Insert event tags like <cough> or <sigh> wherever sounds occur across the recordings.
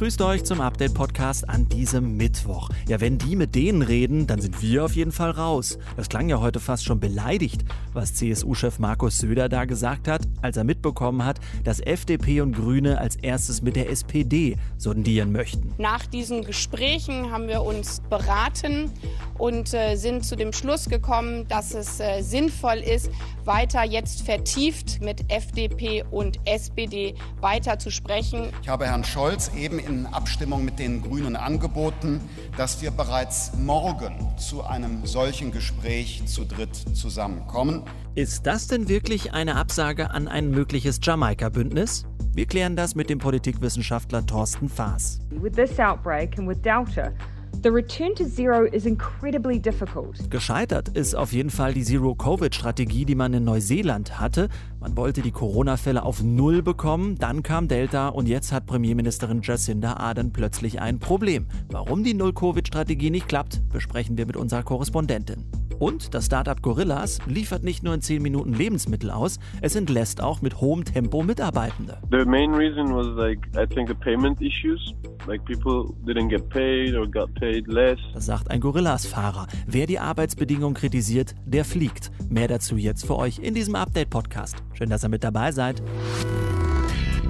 Grüßt euch zum Update-Podcast an diesem Mittwoch. Ja, wenn die mit denen reden, dann sind wir auf jeden Fall raus. Das klang ja heute fast schon beleidigt, was CSU-Chef Markus Söder da gesagt hat, als er mitbekommen hat, dass FDP und Grüne als erstes mit der SPD sondieren möchten. Nach diesen Gesprächen haben wir uns beraten und äh, sind zu dem Schluss gekommen, dass es äh, sinnvoll ist, weiter jetzt vertieft mit FDP und SPD weiter zu sprechen. Ich habe Herrn Scholz eben in Abstimmung mit den Grünen angeboten, dass wir bereits morgen zu einem solchen Gespräch zu dritt zusammenkommen. Ist das denn wirklich eine Absage an ein mögliches Jamaika-Bündnis? Wir klären das mit dem Politikwissenschaftler Thorsten Faas. With this outbreak and with Delta, The return to zero is incredibly difficult. Gescheitert ist auf jeden Fall die Zero-Covid-Strategie, die man in Neuseeland hatte. Man wollte die Corona-Fälle auf Null bekommen, dann kam Delta und jetzt hat Premierministerin Jacinda Ardern plötzlich ein Problem. Warum die Null-Covid-Strategie nicht klappt, besprechen wir mit unserer Korrespondentin. Und das Startup Gorillas liefert nicht nur in 10 Minuten Lebensmittel aus, es entlässt auch mit hohem Tempo Mitarbeitende. The main reason was like I think the payment issues. Like people didn't get paid or got paid less. Das sagt ein Gorillas-Fahrer. Wer die Arbeitsbedingungen kritisiert, der fliegt. Mehr dazu jetzt für euch in diesem Update-Podcast. Schön, dass ihr mit dabei seid.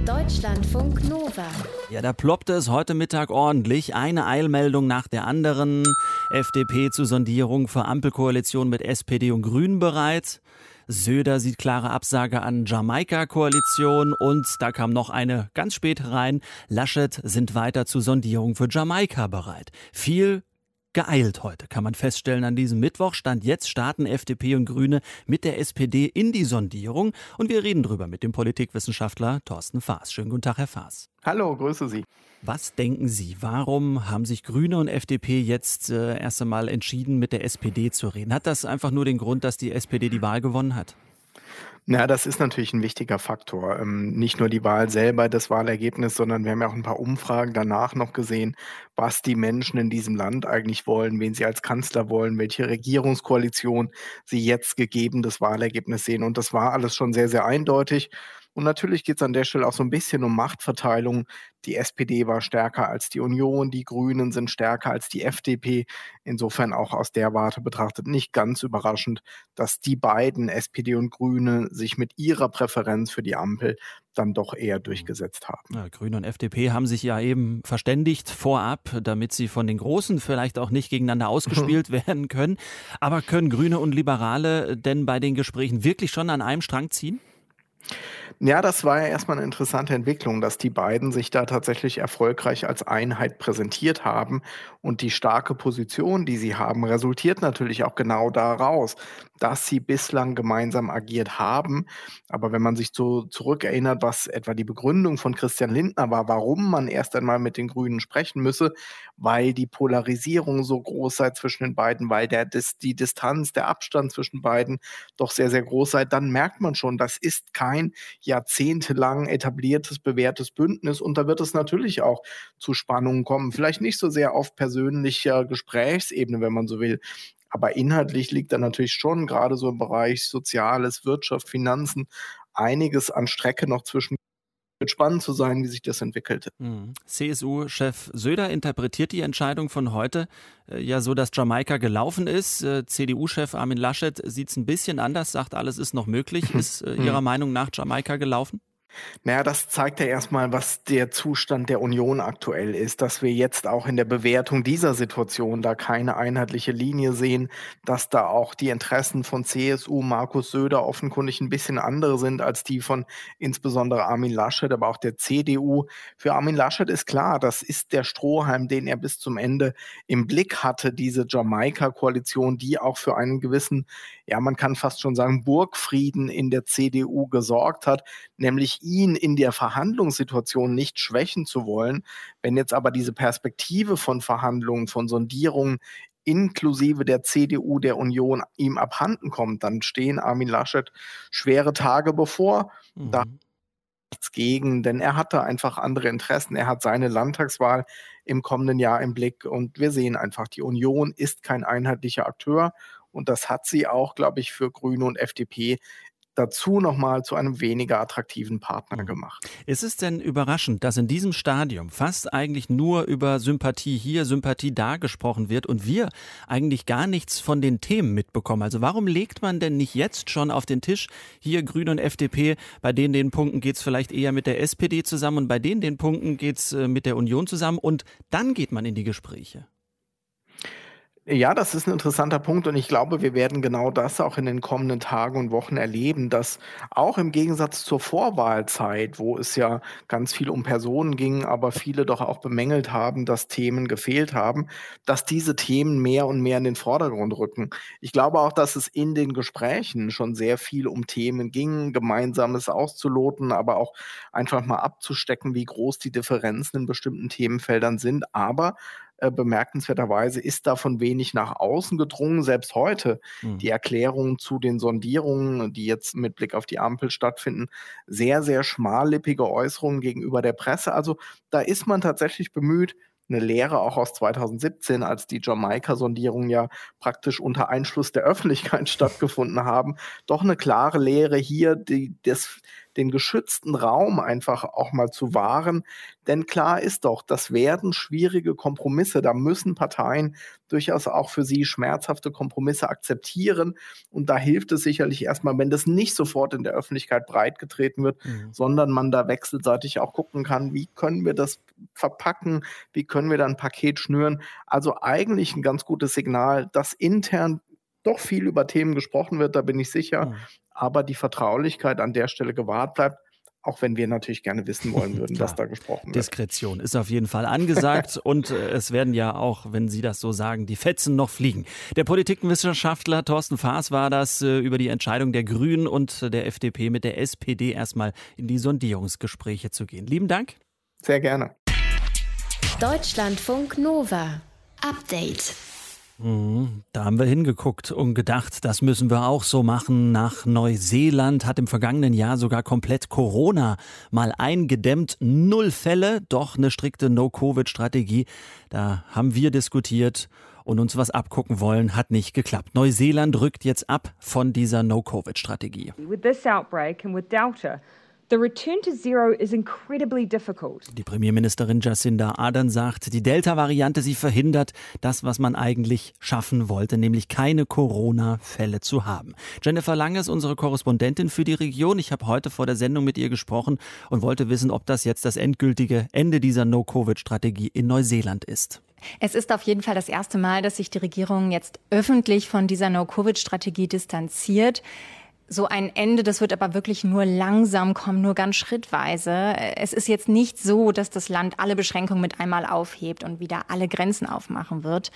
Deutschlandfunk Nova. Ja, da ploppte es heute Mittag ordentlich. Eine Eilmeldung nach der anderen. FDP zur Sondierung für Ampelkoalition mit SPD und Grünen bereit. Söder sieht klare Absage an Jamaika-Koalition und da kam noch eine ganz spät rein. Laschet sind weiter zur Sondierung für Jamaika bereit. Viel geeilt heute, kann man feststellen. An diesem Mittwoch stand jetzt starten FDP und Grüne mit der SPD in die Sondierung und wir reden drüber mit dem Politikwissenschaftler Thorsten Faas. Schönen guten Tag, Herr Faas. Hallo, grüße Sie. Was denken Sie, warum haben sich Grüne und FDP jetzt äh, erst einmal entschieden, mit der SPD zu reden? Hat das einfach nur den Grund, dass die SPD die Wahl gewonnen hat? Ja, das ist natürlich ein wichtiger Faktor. Ähm, nicht nur die Wahl selber, das Wahlergebnis, sondern wir haben ja auch ein paar Umfragen danach noch gesehen, was die Menschen in diesem Land eigentlich wollen, wen sie als Kanzler wollen, welche Regierungskoalition sie jetzt gegeben das Wahlergebnis sehen. Und das war alles schon sehr, sehr eindeutig. Und natürlich geht es an der Stelle auch so ein bisschen um Machtverteilung. Die SPD war stärker als die Union, die Grünen sind stärker als die FDP. Insofern auch aus der Warte betrachtet nicht ganz überraschend, dass die beiden, SPD und Grüne, sich mit ihrer Präferenz für die Ampel dann doch eher durchgesetzt haben. Ja, Grüne und FDP haben sich ja eben verständigt vorab, damit sie von den Großen vielleicht auch nicht gegeneinander <laughs> ausgespielt werden können. Aber können Grüne und Liberale denn bei den Gesprächen wirklich schon an einem Strang ziehen? Ja, das war ja erstmal eine interessante Entwicklung, dass die beiden sich da tatsächlich erfolgreich als Einheit präsentiert haben. Und die starke Position, die sie haben, resultiert natürlich auch genau daraus, dass sie bislang gemeinsam agiert haben. Aber wenn man sich so zurückerinnert, was etwa die Begründung von Christian Lindner war, warum man erst einmal mit den Grünen sprechen müsse, weil die Polarisierung so groß sei zwischen den beiden, weil der, die Distanz, der Abstand zwischen beiden doch sehr, sehr groß sei, dann merkt man schon, das ist kein jahrzehntelang etabliertes, bewährtes Bündnis. Und da wird es natürlich auch zu Spannungen kommen. Vielleicht nicht so sehr auf persönlicher Gesprächsebene, wenn man so will. Aber inhaltlich liegt da natürlich schon gerade so im Bereich Soziales, Wirtschaft, Finanzen einiges an Strecke noch zwischen wird spannend zu sein, wie sich das entwickelt. Mhm. CSU-Chef Söder interpretiert die Entscheidung von heute äh, ja so, dass Jamaika gelaufen ist. Äh, CDU-Chef Armin Laschet sieht es ein bisschen anders, sagt, alles ist noch möglich. <laughs> Ist äh, Ihrer Meinung nach Jamaika gelaufen? Naja, das zeigt ja erstmal, was der Zustand der Union aktuell ist, dass wir jetzt auch in der Bewertung dieser Situation da keine einheitliche Linie sehen, dass da auch die Interessen von CSU, Markus Söder offenkundig ein bisschen andere sind als die von insbesondere Armin Laschet, aber auch der CDU. Für Armin Laschet ist klar, das ist der Strohhalm, den er bis zum Ende im Blick hatte, diese Jamaika-Koalition, die auch für einen gewissen, ja, man kann fast schon sagen, Burgfrieden in der CDU gesorgt hat, nämlich ihn in der Verhandlungssituation nicht schwächen zu wollen. Wenn jetzt aber diese Perspektive von Verhandlungen, von Sondierungen inklusive der CDU, der Union ihm abhanden kommt, dann stehen Armin Laschet schwere Tage bevor. Mhm. Da nichts gegen, denn er hatte einfach andere Interessen. Er hat seine Landtagswahl im kommenden Jahr im Blick und wir sehen einfach, die Union ist kein einheitlicher Akteur Und das hat sie auch, glaube ich, für Grüne und FDP dazu nochmal zu einem weniger attraktiven Partner mhm. gemacht. Ist es denn überraschend, dass in diesem Stadium fast eigentlich nur über Sympathie hier, Sympathie da gesprochen wird und wir eigentlich gar nichts von den Themen mitbekommen? Also warum legt man denn nicht jetzt schon auf den Tisch, hier Grüne und FDP, bei denen den Punkten geht es vielleicht eher mit der SPD zusammen und bei denen den Punkten geht es äh, mit der Union zusammen und dann geht man in die Gespräche? Ja, das ist ein interessanter Punkt und ich glaube, wir werden genau das auch in den kommenden Tagen und Wochen erleben, dass auch im Gegensatz zur Vorwahlzeit, wo es ja ganz viel um Personen ging, aber viele doch auch bemängelt haben, dass Themen gefehlt haben, dass diese Themen mehr und mehr in den Vordergrund rücken. Ich glaube auch, dass es in den Gesprächen schon sehr viel um Themen ging, Gemeinsames auszuloten, aber auch einfach mal abzustecken, wie groß die Differenzen in bestimmten Themenfeldern sind. Aber äh, bemerkenswerterweise ist davon wenig nach außen gedrungen. Selbst heute mhm. die Erklärungen zu den Sondierungen, die jetzt mit Blick auf die Ampel stattfinden, sehr, sehr schmallippige Äußerungen gegenüber der Presse. Also da ist man tatsächlich bemüht, eine Lehre auch aus 2017, als die Jamaika-Sondierungen ja praktisch unter Einschluss der Öffentlichkeit <laughs> stattgefunden haben, doch eine klare Lehre hier, die, das, den geschützten Raum einfach auch mal zu wahren. Denn klar ist doch, das werden schwierige Kompromisse. Da müssen Parteien durchaus auch für sie schmerzhafte Kompromisse akzeptieren. Und da hilft es sicherlich erstmal, wenn das nicht sofort in der Öffentlichkeit breitgetreten wird, mhm. sondern man da wechselseitig auch gucken kann, wie können wir das verpacken, wie können wir da ein Paket schnüren. Also eigentlich ein ganz gutes Signal, dass intern doch viel über Themen gesprochen wird, da bin ich sicher. Mhm aber die Vertraulichkeit an der Stelle gewahrt bleibt. Auch wenn wir natürlich gerne wissen wollen würden, <laughs> was da gesprochen wird. Diskretion ist auf jeden Fall angesagt <laughs> und äh, es werden ja auch, wenn Sie das so sagen, die Fetzen noch fliegen. Der Politikwissenschaftler Thorsten Faas war das äh, über die Entscheidung der Grünen und der FDP mit der SPD erstmal in die Sondierungsgespräche zu gehen. Lieben Dank. Sehr gerne. Deutschlandfunk Nova. Update. Mhm, da haben wir hingeguckt und gedacht, das müssen wir auch so machen. Nach Neuseeland hat im vergangenen Jahr sogar komplett Corona mal eingedämmt. Null Fälle, doch eine strikte No-Covid-Strategie. Da haben wir diskutiert und uns was abgucken wollen, hat nicht geklappt. Neuseeland rückt jetzt ab von dieser No-Covid-Strategie. With this outbreak and with Delta, The return to zero is incredibly difficult. Die Premierministerin Jacinda Ardern sagt, die Delta-Variante sie verhindert das, was man eigentlich schaffen wollte, nämlich keine Corona-Fälle zu haben. Jennifer Lange ist unsere Korrespondentin für die Region. Ich habe heute vor der Sendung mit ihr gesprochen und wollte wissen, ob das jetzt das endgültige Ende dieser No-Covid-Strategie in Neuseeland ist. Es ist auf jeden Fall das erste Mal, dass sich die Regierung jetzt öffentlich von dieser No-Covid-Strategie distanziert so ein Ende, das wird aber wirklich nur langsam kommen, nur ganz schrittweise. Es ist jetzt nicht so, dass das Land alle Beschränkungen mit einmal aufhebt und wieder alle Grenzen aufmachen wird.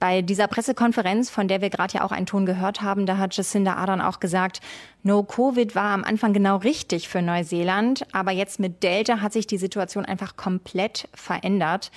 Bei dieser Pressekonferenz, von der wir gerade ja auch einen Ton gehört haben, da hat Jacinda Ardern auch gesagt, No Covid war am Anfang genau richtig für Neuseeland, aber jetzt mit Delta hat sich die Situation einfach komplett verändert.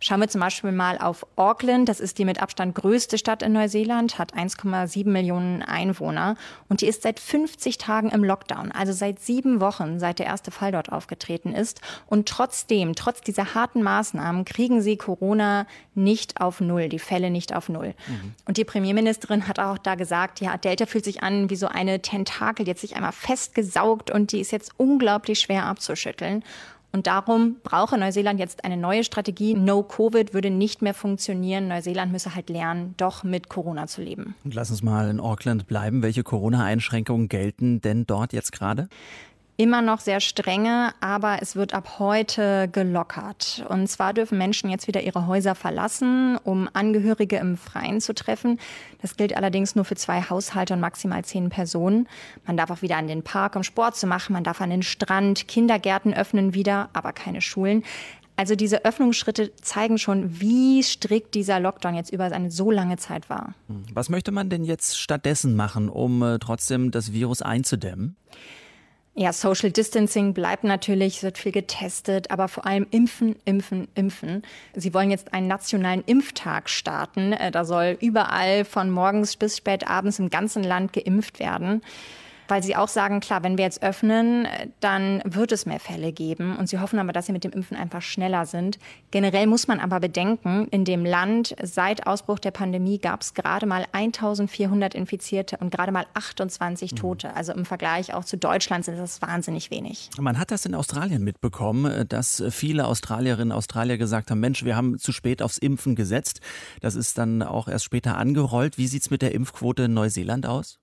Schauen wir zum Beispiel mal auf Auckland. Das ist die mit Abstand größte Stadt in Neuseeland, hat 1,7 Millionen Einwohner und die ist seit 50 Tagen im Lockdown, also seit sieben Wochen, seit der erste Fall dort aufgetreten ist. Und trotzdem, trotz dieser harten Maßnahmen, kriegen sie Corona nicht auf Null, die Fälle nicht auf Null. Mhm. Und die Premierministerin hat auch da gesagt, ja, Delta fühlt sich an wie so eine Tentakel, die hat sich einmal festgesaugt und die ist jetzt unglaublich schwer abzuschütteln. Und darum brauche Neuseeland jetzt eine neue Strategie. No Covid würde nicht mehr funktionieren. Neuseeland müsse halt lernen, doch mit Corona zu leben. Und lass uns mal in Auckland bleiben. Welche Corona-Einschränkungen gelten denn dort jetzt gerade? Immer noch sehr strenge, aber es wird ab heute gelockert. Und zwar dürfen Menschen jetzt wieder ihre Häuser verlassen, um Angehörige im Freien zu treffen. Das gilt allerdings nur für zwei Haushalte und maximal zehn Personen. Man darf auch wieder an den Park, um Sport zu machen. Man darf an den Strand. Kindergärten öffnen wieder, aber keine Schulen. Also diese Öffnungsschritte zeigen schon, wie strikt dieser Lockdown jetzt über eine so lange Zeit war. Was möchte man denn jetzt stattdessen machen, um äh, trotzdem das Virus einzudämmen? Ja, Social Distancing bleibt natürlich, es wird viel getestet, aber vor allem impfen, impfen, impfen. Sie wollen jetzt einen nationalen Impftag starten. Äh, da soll überall von morgens bis spät abends im ganzen Land geimpft werden. Weil sie auch sagen, klar, wenn wir jetzt öffnen, dann wird es mehr Fälle geben. Und sie hoffen aber, dass sie mit dem Impfen einfach schneller sind. Generell muss man aber bedenken, in dem Land seit Ausbruch der Pandemie gab es gerade mal 1400 Infizierte und gerade mal 28 mhm. Tote. Also im Vergleich auch zu Deutschland sind das wahnsinnig wenig. Man hat das in Australien mitbekommen, dass viele Australierinnen und Australier gesagt haben, Mensch, wir haben zu spät aufs Impfen gesetzt. Das ist dann auch erst später angerollt. Wie sieht es mit der Impfquote in Neuseeland aus?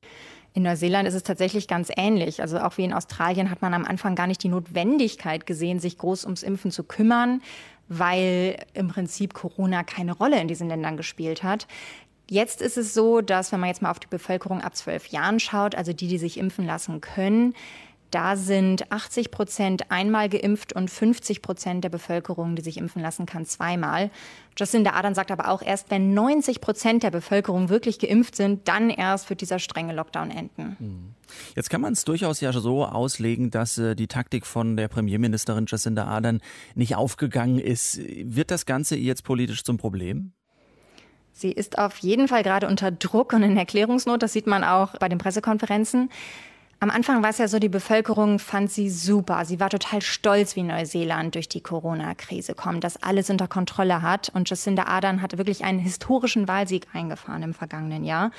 In Neuseeland ist es tatsächlich ganz ähnlich. Also auch wie in Australien hat man am Anfang gar nicht die Notwendigkeit gesehen, sich groß ums Impfen zu kümmern, weil im Prinzip Corona keine Rolle in diesen Ländern gespielt hat. Jetzt ist es so, dass wenn man jetzt mal auf die Bevölkerung ab zwölf Jahren schaut, also die, die sich impfen lassen können, da sind 80 Prozent einmal geimpft und 50 Prozent der Bevölkerung, die sich impfen lassen kann, zweimal. Jacinda Ardern sagt aber auch, erst wenn 90 Prozent der Bevölkerung wirklich geimpft sind, dann erst wird dieser strenge Lockdown enden. Hm. Jetzt kann man es durchaus ja so auslegen, dass äh, die Taktik von der Premierministerin Jacinda Ardern nicht aufgegangen ist. Wird das Ganze jetzt politisch zum Problem? Sie ist auf jeden Fall gerade unter Druck und in Erklärungsnot. Das sieht man auch bei den Pressekonferenzen. Am Anfang war es ja so, die Bevölkerung fand sie super. Sie war total stolz, wie Neuseeland durch die Corona-Krise kommt, dass alles unter Kontrolle hat. Und Jacinda Ardern hatte wirklich einen historischen Wahlsieg eingefahren im vergangenen Jahr.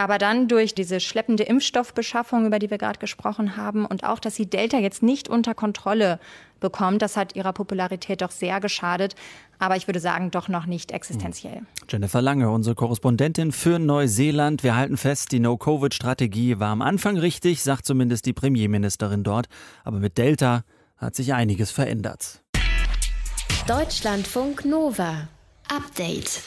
Aber dann durch diese schleppende Impfstoffbeschaffung, über die wir gerade gesprochen haben, und auch, dass sie Delta jetzt nicht unter Kontrolle bekommt, das hat ihrer Popularität doch sehr geschadet. Aber ich würde sagen, doch noch nicht existenziell. Hm. Jennifer Lange, unsere Korrespondentin für Neuseeland. Wir halten fest, die No-Covid-Strategie war am Anfang richtig, sagt zumindest die Premierministerin dort. Aber mit Delta hat sich einiges verändert. Deutschlandfunk Nova. Update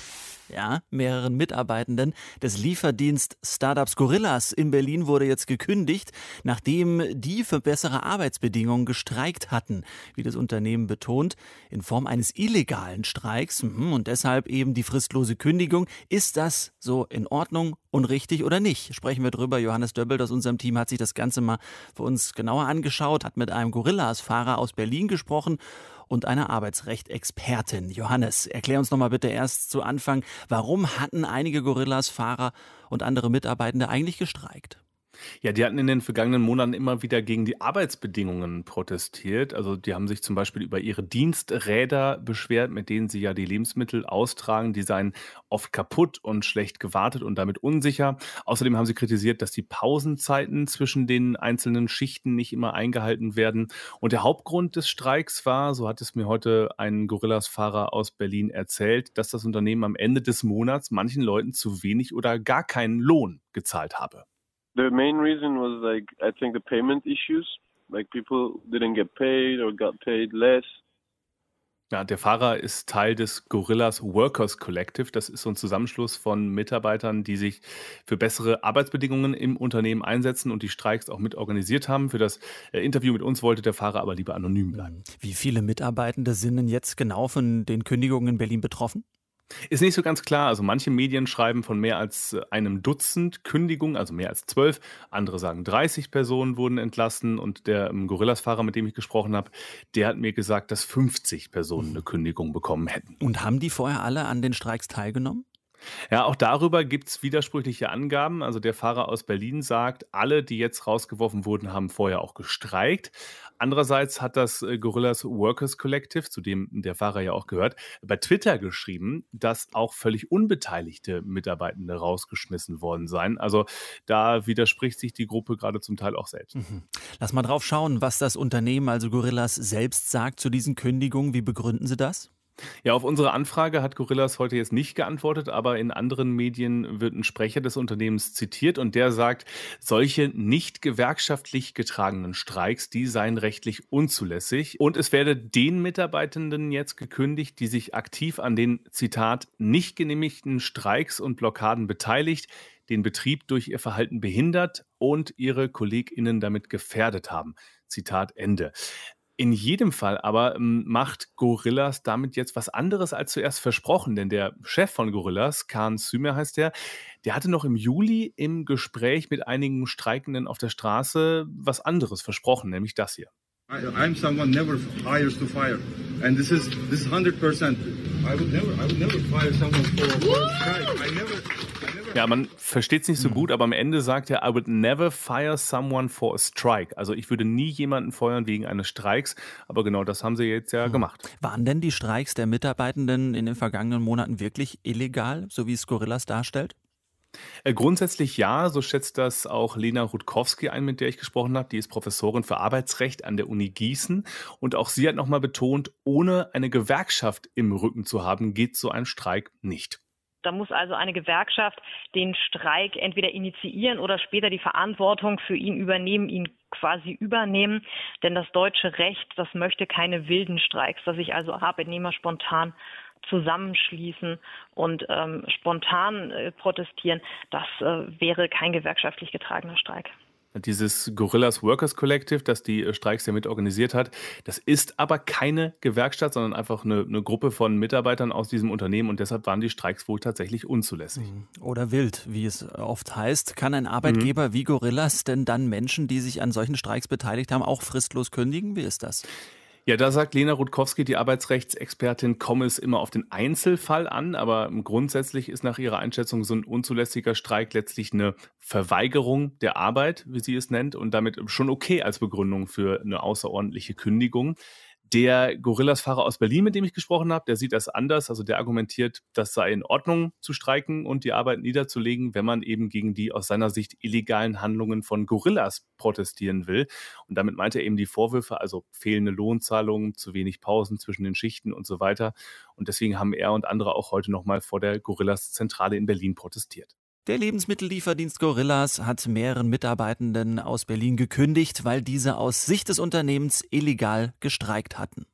ja, mehreren Mitarbeitenden des Lieferdienst Startups Gorillas in Berlin wurde jetzt gekündigt, nachdem die für bessere Arbeitsbedingungen gestreikt hatten, wie das Unternehmen betont, in Form eines illegalen Streiks mhm, und deshalb eben die fristlose Kündigung. Ist das so in Ordnung und richtig oder nicht? Sprechen wir drüber. Johannes Döbbel aus unserem Team hat sich das Ganze mal für uns genauer angeschaut, hat mit einem Gorillas-Fahrer aus Berlin gesprochen und einer Arbeitsrecht-Expertin. Johannes, erklär uns noch mal bitte erst zu Anfang, warum hatten einige Gorillas-Fahrer und andere Mitarbeitende eigentlich gestreikt? Ja, die hatten in den vergangenen Monaten immer wieder gegen die Arbeitsbedingungen protestiert. Also die haben sich zum Beispiel über ihre Diensträder beschwert, mit denen sie ja die Lebensmittel austragen. Die seien oft kaputt und schlecht gewartet und damit unsicher. Außerdem haben sie kritisiert, dass die Pausenzeiten zwischen den einzelnen Schichten nicht immer eingehalten werden. Und der Hauptgrund des Streiks war, so hat es mir heute ein Gorillas-Fahrer aus Berlin erzählt, dass das Unternehmen am Ende des Monats manchen Leuten zu wenig oder gar keinen Lohn gezahlt habe. The main reason was like I think the payment issues. Like people didn't get paid or got paid less. Ja, der Fahrer ist Teil des Gorillas Workers Collective. Das ist so ein Zusammenschluss von Mitarbeitern, die sich für bessere Arbeitsbedingungen im Unternehmen einsetzen und die Streiks auch mit organisiert haben. Für das äh, Interview mit uns wollte der Fahrer aber lieber anonym bleiben. Wie viele Mitarbeitende sind denn jetzt genau von den Kündigungen in Berlin betroffen? Ist nicht so ganz klar. Also manche Medien schreiben von mehr als äh, einem Dutzend Kündigungen, also mehr als zwölf. Andere sagen 30 Personen wurden entlassen. Und der ähm, Gorillas-Fahrer, mit dem ich gesprochen habe, der hat mir gesagt, dass 50 Personen eine Kündigung bekommen hätten. Und haben die vorher alle an den Streiks teilgenommen? Ja, auch darüber gibt es widersprüchliche Angaben. Also der Fahrer aus Berlin sagt, alle, die jetzt rausgeworfen wurden, haben vorher auch gestreikt. Andererseits hat das äh, Gorillas Workers Collective, zu dem der Fahrer ja auch gehört, bei Twitter geschrieben, dass auch völlig unbeteiligte Mitarbeitende rausgeschmissen worden seien. Also da widerspricht sich die Gruppe gerade zum Teil auch selbst. Mhm. Lass mal drauf schauen, was das Unternehmen, also Gorillas, selbst sagt zu diesen Kündigungen. Wie begründen Sie das? Ja, auf unsere Anfrage hat Gorillas heute jetzt nicht geantwortet, aber in anderen Medien wird ein Sprecher des Unternehmens zitiert und der sagt, solche nicht gewerkschaftlich getragenen Streiks, die seien rechtlich unzulässig und es werde den Mitarbeitenden jetzt gekündigt, die sich aktiv an den, Zitat, nicht genehmigten Streiks und Blockaden beteiligt, den Betrieb durch ihr Verhalten behindert und ihre KollegInnen damit gefährdet haben. Zitat Ende. In jedem Fall aber ähm, macht Gorillas damit jetzt was anderes als zuerst versprochen, denn der Chef von Gorillas, Khan Sümer heißt der, der hatte noch im Juli im Gespräch mit einigen Streikenden auf der Straße was anderes versprochen, nämlich das hier. I'm someone never hires to fire, and this is this is 100 percent. I would never, I would never fire someone for, for a strike. I I never Ja, man versteht es nicht so Mhm. gut, aber am Ende sagt er, I would never fire someone for a strike. Also ich würde nie jemanden feuern wegen eines Streiks, aber genau das haben sie jetzt ja gemacht. Waren denn die Streiks der Mitarbeitenden in den vergangenen Monaten wirklich illegal, so wie es Gorillas darstellt? Äh, Grundsätzlich ja, so schätzt das auch Lena Rutkowski ein, mit der ich gesprochen habe. Die ist Professorin für Arbeitsrecht an der Uni Gießen. Und auch sie hat nochmal betont, ohne eine Gewerkschaft im Rücken zu haben, geht so ein Streik nicht. Da muss also eine Gewerkschaft den Streik entweder initiieren oder später die Verantwortung für ihn übernehmen, ihn quasi übernehmen. Denn das deutsche Recht, das möchte keine wilden Streiks, dass sich also Arbeitnehmer spontan zusammenschließen und ähm, spontan äh, protestieren. Das äh, wäre kein gewerkschaftlich getragener Streik. Dieses Gorillas Workers Collective, das die äh, Streiks ja mit organisiert hat, das ist aber keine Gewerkschaft, sondern einfach eine, eine Gruppe von Mitarbeitern aus diesem Unternehmen und deshalb waren die Streiks wohl tatsächlich unzulässig. Oder wild, wie es oft heißt. Kann ein Arbeitgeber wie Gorillas denn dann Menschen, die sich an solchen Streiks beteiligt haben, auch fristlos kündigen? Wie ist das? Ja, da sagt Lena Rutkowski, die Arbeitsrechtsexpertin, komme es immer auf den Einzelfall an, aber grundsätzlich ist nach ihrer Einschätzung so ein unzulässiger Streik letztlich eine Verweigerung der Arbeit, wie sie es nennt, und damit schon okay als Begründung für eine außerordentliche Kündigung. Der Gorillas-Fahrer aus Berlin, mit dem ich gesprochen habe, der sieht das anders. Also der argumentiert, das sei in Ordnung zu streiken und die Arbeit niederzulegen, wenn man eben gegen die aus seiner Sicht illegalen Handlungen von Gorillas protestieren will. Und damit meint er eben die Vorwürfe, also fehlende Lohnzahlungen, zu wenig Pausen zwischen den Schichten und so weiter. Und deswegen haben er und andere auch heute nochmal vor der Gorillas-Zentrale in Berlin protestiert. Der Lebensmittellieferdienst Gorillas hat mehreren Mitarbeitenden aus Berlin gekündigt, weil diese aus Sicht des Unternehmens illegal gestreikt hatten.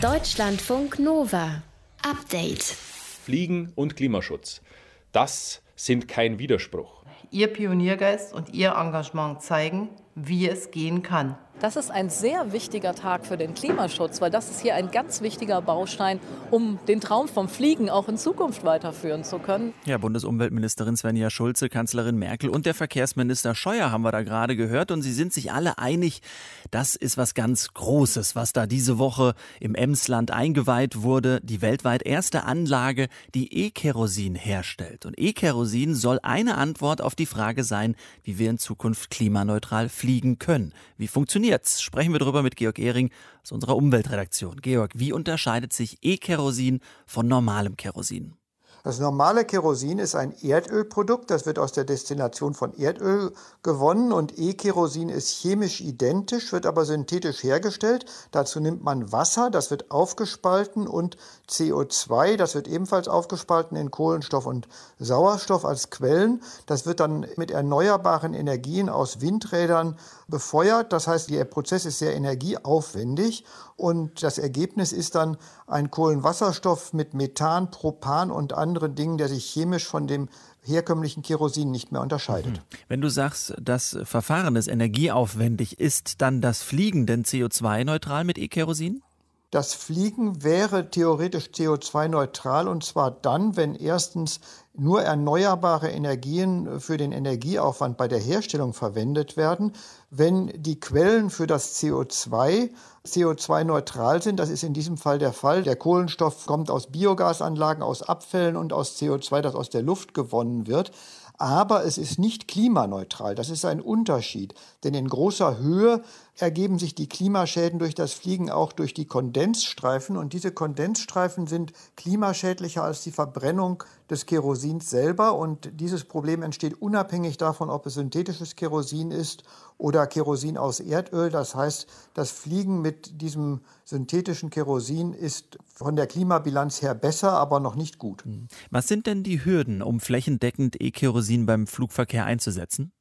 Deutschlandfunk Nova. Update. Fliegen und Klimaschutz. Das sind kein Widerspruch. Ihr Pioniergeist und Ihr Engagement zeigen, wie es gehen kann. Das ist ein sehr wichtiger Tag für den Klimaschutz, weil das ist hier ein ganz wichtiger Baustein, um den Traum vom Fliegen auch in Zukunft weiterführen zu können. Ja, Bundesumweltministerin Svenja Schulze, Kanzlerin Merkel und der Verkehrsminister Scheuer haben wir da gerade gehört und sie sind sich alle einig, das ist was ganz Großes, was da diese Woche im Emsland eingeweiht wurde, die weltweit erste Anlage, die E-Kerosin herstellt. Und E-Kerosin soll eine Antwort auf die Frage sein, wie wir in Zukunft klimaneutral fliegen können. Wie funktioniert's? Sprechen wir darüber mit Georg Ehring aus unserer Umweltredaktion. Georg, wie unterscheidet sich E-Kerosin von normalem Kerosin? Das normale Kerosin ist ein Erdölprodukt, das wird aus der Destillation von Erdöl gewonnen und E-Kerosin ist chemisch identisch, wird aber synthetisch hergestellt. Dazu nimmt man Wasser, das wird aufgespalten und CO2, das wird ebenfalls aufgespalten in Kohlenstoff und Sauerstoff als Quellen. Das wird dann mit erneuerbaren Energien aus Windrädern befeuert. Das heißt, der Prozess ist sehr energieaufwendig und das Ergebnis ist dann ein Kohlenwasserstoff mit Methan, Propan und anderen Dingen, der sich chemisch von dem herkömmlichen Kerosin nicht mehr unterscheidet. Wenn du sagst, das Verfahren ist energieaufwendig, ist dann das Fliegen denn CO2-neutral mit E-Kerosin? Das Fliegen wäre theoretisch CO2-neutral und zwar dann, wenn erstens nur erneuerbare Energien für den Energieaufwand bei der Herstellung verwendet werden, wenn die Quellen für das CO2 CO2-neutral sind. Das ist in diesem Fall der Fall. Der Kohlenstoff kommt aus Biogasanlagen, aus Abfällen und aus CO2, das aus der Luft gewonnen wird. Aber es ist nicht klimaneutral. Das ist ein Unterschied. Denn in großer Höhe ergeben sich die Klimaschäden durch das Fliegen auch durch die Kondensstreifen. Und diese Kondensstreifen sind klimaschädlicher als die Verbrennung des Kerosins selber. Und dieses Problem entsteht unabhängig davon, ob es synthetisches Kerosin ist oder Kerosin aus Erdöl. Das heißt, das Fliegen mit diesem synthetischen Kerosin ist von der Klimabilanz her besser, aber noch nicht gut. Was sind denn die Hürden, um flächendeckend E-Kerosin beim Flugverkehr einzusetzen?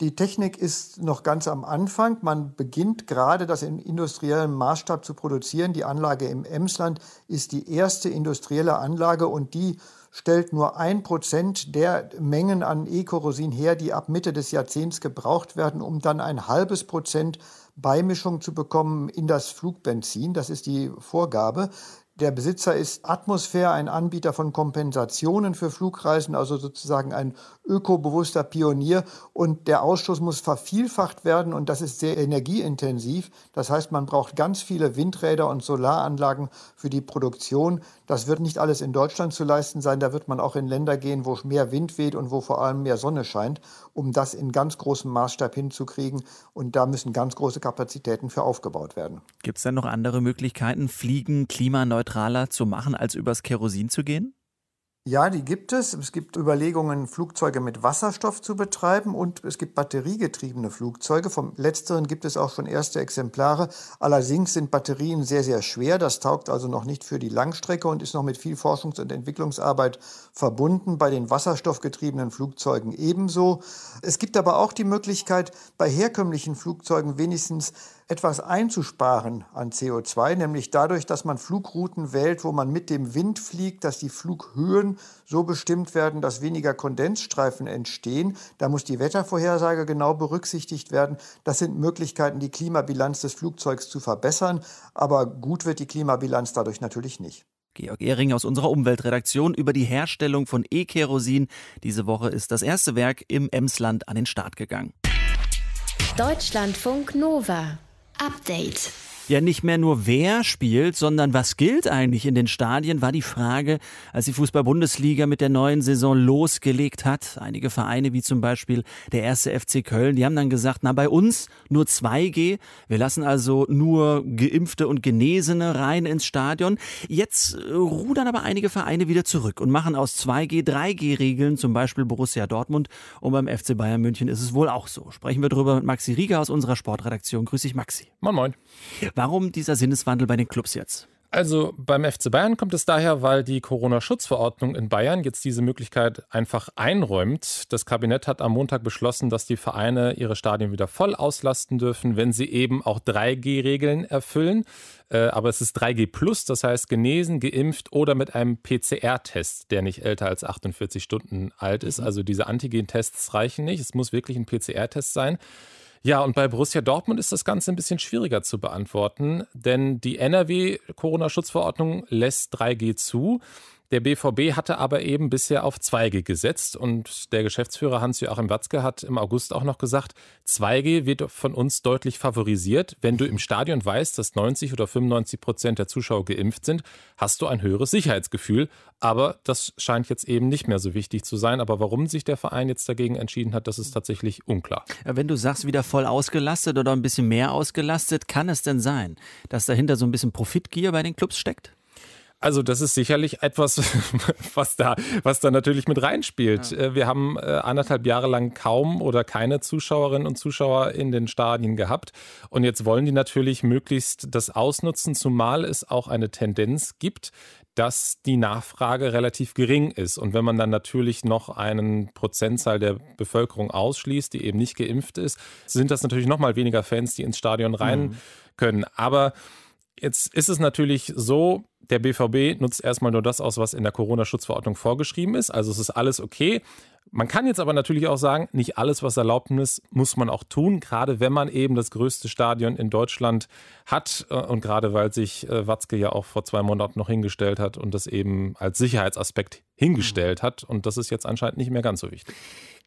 Die Technik ist noch ganz am Anfang. Man beginnt gerade, das in industriellem Maßstab zu produzieren. Die Anlage im Emsland ist die erste industrielle Anlage und die stellt nur ein Prozent der Mengen an E-Kerosin her, die ab Mitte des Jahrzehnts gebraucht werden, um dann ein halbes Prozent Beimischung zu bekommen in das Flugbenzin. Das ist die Vorgabe. Der Besitzer ist Atmosphäre, ein Anbieter von Kompensationen für Flugreisen, also sozusagen ein ökobewusster Pionier. Und der Ausstoß muss vervielfacht werden und das ist sehr energieintensiv. Das heißt, man braucht ganz viele Windräder und Solaranlagen für die Produktion. Das wird nicht alles in Deutschland zu leisten sein. Da wird man auch in Länder gehen, wo mehr Wind weht und wo vor allem mehr Sonne scheint, um das in ganz großem Maßstab hinzukriegen. Und da müssen ganz große Kapazitäten für aufgebaut werden. Gibt es denn noch andere Möglichkeiten, Fliegen klimaneutraler zu machen, als übers Kerosin zu gehen? Ja, die gibt es. Es gibt Überlegungen, Flugzeuge mit Wasserstoff zu betreiben und es gibt batteriegetriebene Flugzeuge. Vom letzteren gibt es auch schon erste Exemplare. Allerdings sind Batterien sehr, sehr schwer. Das taugt also noch nicht für die Langstrecke und ist noch mit viel Forschungs- und Entwicklungsarbeit verbunden. Bei den wasserstoffgetriebenen Flugzeugen ebenso. Es gibt aber auch die Möglichkeit, bei herkömmlichen Flugzeugen wenigstens etwas einzusparen an CO2, nämlich dadurch, dass man Flugrouten wählt, wo man mit dem Wind fliegt, dass die Flughöhen so bestimmt werden, dass weniger Kondensstreifen entstehen. Da muss die Wettervorhersage genau berücksichtigt werden. Das sind Möglichkeiten, die Klimabilanz des Flugzeugs zu verbessern, aber gut wird die Klimabilanz dadurch natürlich nicht. Georg Ehring aus unserer Umweltredaktion über die Herstellung von E-Kerosin. Diese Woche ist das erste Werk im Emsland an den Start gegangen. Deutschlandfunk Nova Update. Ja, nicht mehr nur wer spielt, sondern was gilt eigentlich in den Stadien, war die Frage, als die Fußball-Bundesliga mit der neuen Saison losgelegt hat. Einige Vereine, wie zum Beispiel der erste FC Köln, die haben dann gesagt, na, bei uns nur 2G. Wir lassen also nur Geimpfte und Genesene rein ins Stadion. Jetzt äh, rudern aber einige Vereine wieder zurück und machen aus 2G 3G-Regeln, zum Beispiel Borussia Dortmund. Und beim FC Bayern München ist es wohl auch so. Sprechen wir drüber mit Maxi Rieger aus unserer Sportredaktion. Grüß dich, Maxi. Moin, moin. Warum dieser Sinneswandel bei den Clubs jetzt? Also beim FC Bayern kommt es daher, weil die Corona-Schutzverordnung in Bayern jetzt diese Möglichkeit einfach einräumt. Das Kabinett hat am Montag beschlossen, dass die Vereine ihre Stadien wieder voll auslasten dürfen, wenn sie eben auch 3G-Regeln erfüllen. Äh, aber es ist 3G plus, das heißt genesen, geimpft oder mit einem PCR-Test, der nicht älter als 48 Stunden alt ist. Mhm. Also diese Antigen-Tests reichen nicht. Es muss wirklich ein PCR-Test sein. Ja, und bei Borussia Dortmund ist das Ganze ein bisschen schwieriger zu beantworten, denn die NRW-Corona-Schutzverordnung lässt 3G zu. Der BVB hatte aber eben bisher auf 2G gesetzt und der Geschäftsführer Hans-Joachim Watzke hat im August auch noch gesagt, 2G wird von uns deutlich favorisiert. Wenn du im Stadion weißt, dass 90 oder 95 Prozent der Zuschauer geimpft sind, hast du ein höheres Sicherheitsgefühl. Aber das scheint jetzt eben nicht mehr so wichtig zu sein. Aber warum sich der Verein jetzt dagegen entschieden hat, das ist tatsächlich unklar. Wenn du sagst, wieder voll ausgelastet oder ein bisschen mehr ausgelastet, kann es denn sein, dass dahinter so ein bisschen Profitgier bei den Clubs steckt? Also das ist sicherlich etwas, <laughs> was da, was da natürlich mit reinspielt. Ja. Äh, wir haben äh, anderthalb Jahre lang kaum oder keine Zuschauerinnen und Zuschauer in den Stadien gehabt. Und jetzt wollen die natürlich möglichst das ausnutzen, zumal es auch eine Tendenz gibt, dass die Nachfrage relativ gering ist. Und wenn man dann natürlich noch einen Prozentzahl der Bevölkerung ausschließt, die eben nicht geimpft ist, sind das natürlich noch mal weniger Fans, die ins Stadion rein mhm. können. Aber Jetzt ist es natürlich so, der BVB nutzt erstmal nur das aus, was in der Corona-Schutzverordnung vorgeschrieben ist. Also es ist alles okay. Man kann jetzt aber natürlich auch sagen, nicht alles, was erlaubt ist, muss man auch tun, gerade wenn man eben das größte Stadion in Deutschland hat äh, und gerade weil sich äh, Watzke ja auch vor zwei Monaten noch hingestellt hat und das eben als Sicherheitsaspekt hingestellt hat. Und das ist jetzt anscheinend nicht mehr ganz so wichtig.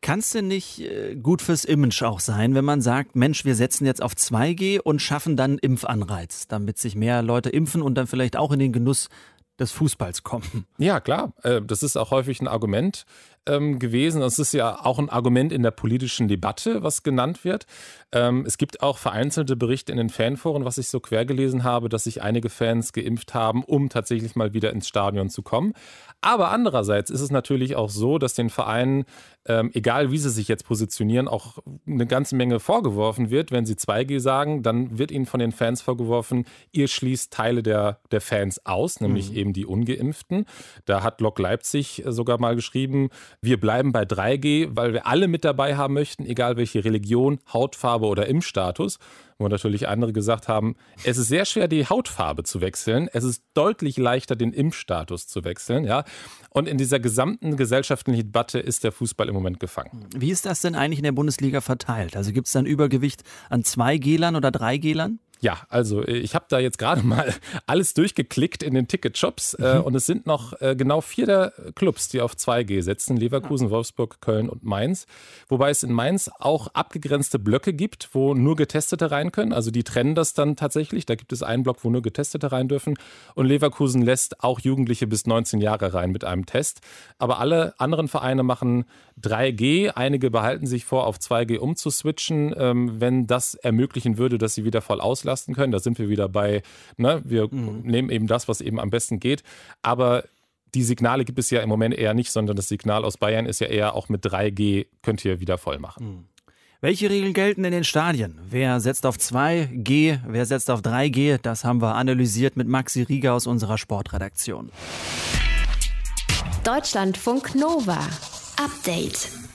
Kann es denn nicht äh, gut fürs Image auch sein, wenn man sagt, Mensch, wir setzen jetzt auf 2G und schaffen dann Impfanreiz, damit sich mehr Leute impfen und dann vielleicht auch in den Genuss des Fußballs kommen. Ja, klar. Das ist auch häufig ein Argument ähm, gewesen. Das ist ja auch ein Argument in der politischen Debatte, was genannt wird. Ähm, es gibt auch vereinzelte Berichte in den Fanforen, was ich so quer gelesen habe, dass sich einige Fans geimpft haben, um tatsächlich mal wieder ins Stadion zu kommen. Aber andererseits ist es natürlich auch so, dass den Vereinen, ähm, egal wie sie sich jetzt positionieren, auch eine ganze Menge vorgeworfen wird. Wenn sie 2G sagen, dann wird ihnen von den Fans vorgeworfen, ihr schließt Teile der, der Fans aus, nämlich mhm. eben die Ungeimpften. Da hat Lok Leipzig sogar mal geschrieben, wir bleiben bei 3G, weil wir alle mit dabei haben möchten, egal welche Religion, Hautfarbe oder Impfstatus. Wo natürlich andere gesagt haben, es ist sehr schwer, die Hautfarbe zu wechseln. Es ist deutlich leichter, den Impfstatus zu wechseln. Ja? Und in dieser gesamten gesellschaftlichen Debatte ist der Fußball im Moment gefangen. Wie ist das denn eigentlich in der Bundesliga verteilt? Also gibt es dann Übergewicht an 2G-Lern oder 3G-Lern? Ja, also äh, ich habe da jetzt gerade <laughs> mal alles durchgeklickt in den Ticketshops äh, mhm. und es sind noch äh, genau vier der Clubs, die auf 2G setzen: Leverkusen, Wolfsburg, Köln und Mainz. Wobei es in Mainz auch abgegrenzte Blöcke gibt, wo nur Getestete rein können. Also die trennen das dann tatsächlich. Da gibt es einen Block, wo nur Getestete rein dürfen. Und Leverkusen lässt auch Jugendliche bis 19 Jahre rein mit einem Test. Aber alle anderen Vereine machen 3G. Einige behalten sich vor, auf 2G umzuswitchen, ähm, wenn das ermöglichen würde, dass sie wieder voll auslassen auslasten können. Da sind wir wieder bei, ne, wir mhm. nehmen eben das, was eben am besten geht. Aber die Signale gibt es ja im Moment eher nicht, sondern das Signal aus Bayern ist ja eher auch mit 3G könnt ihr wieder voll machen. Mhm. Welche Regeln gelten in den Stadien? Wer setzt auf 2G, wer setzt auf 3G? Das haben wir analysiert mit Maxi Rieger aus unserer Sportredaktion. Deutschlandfunk Nova. Update.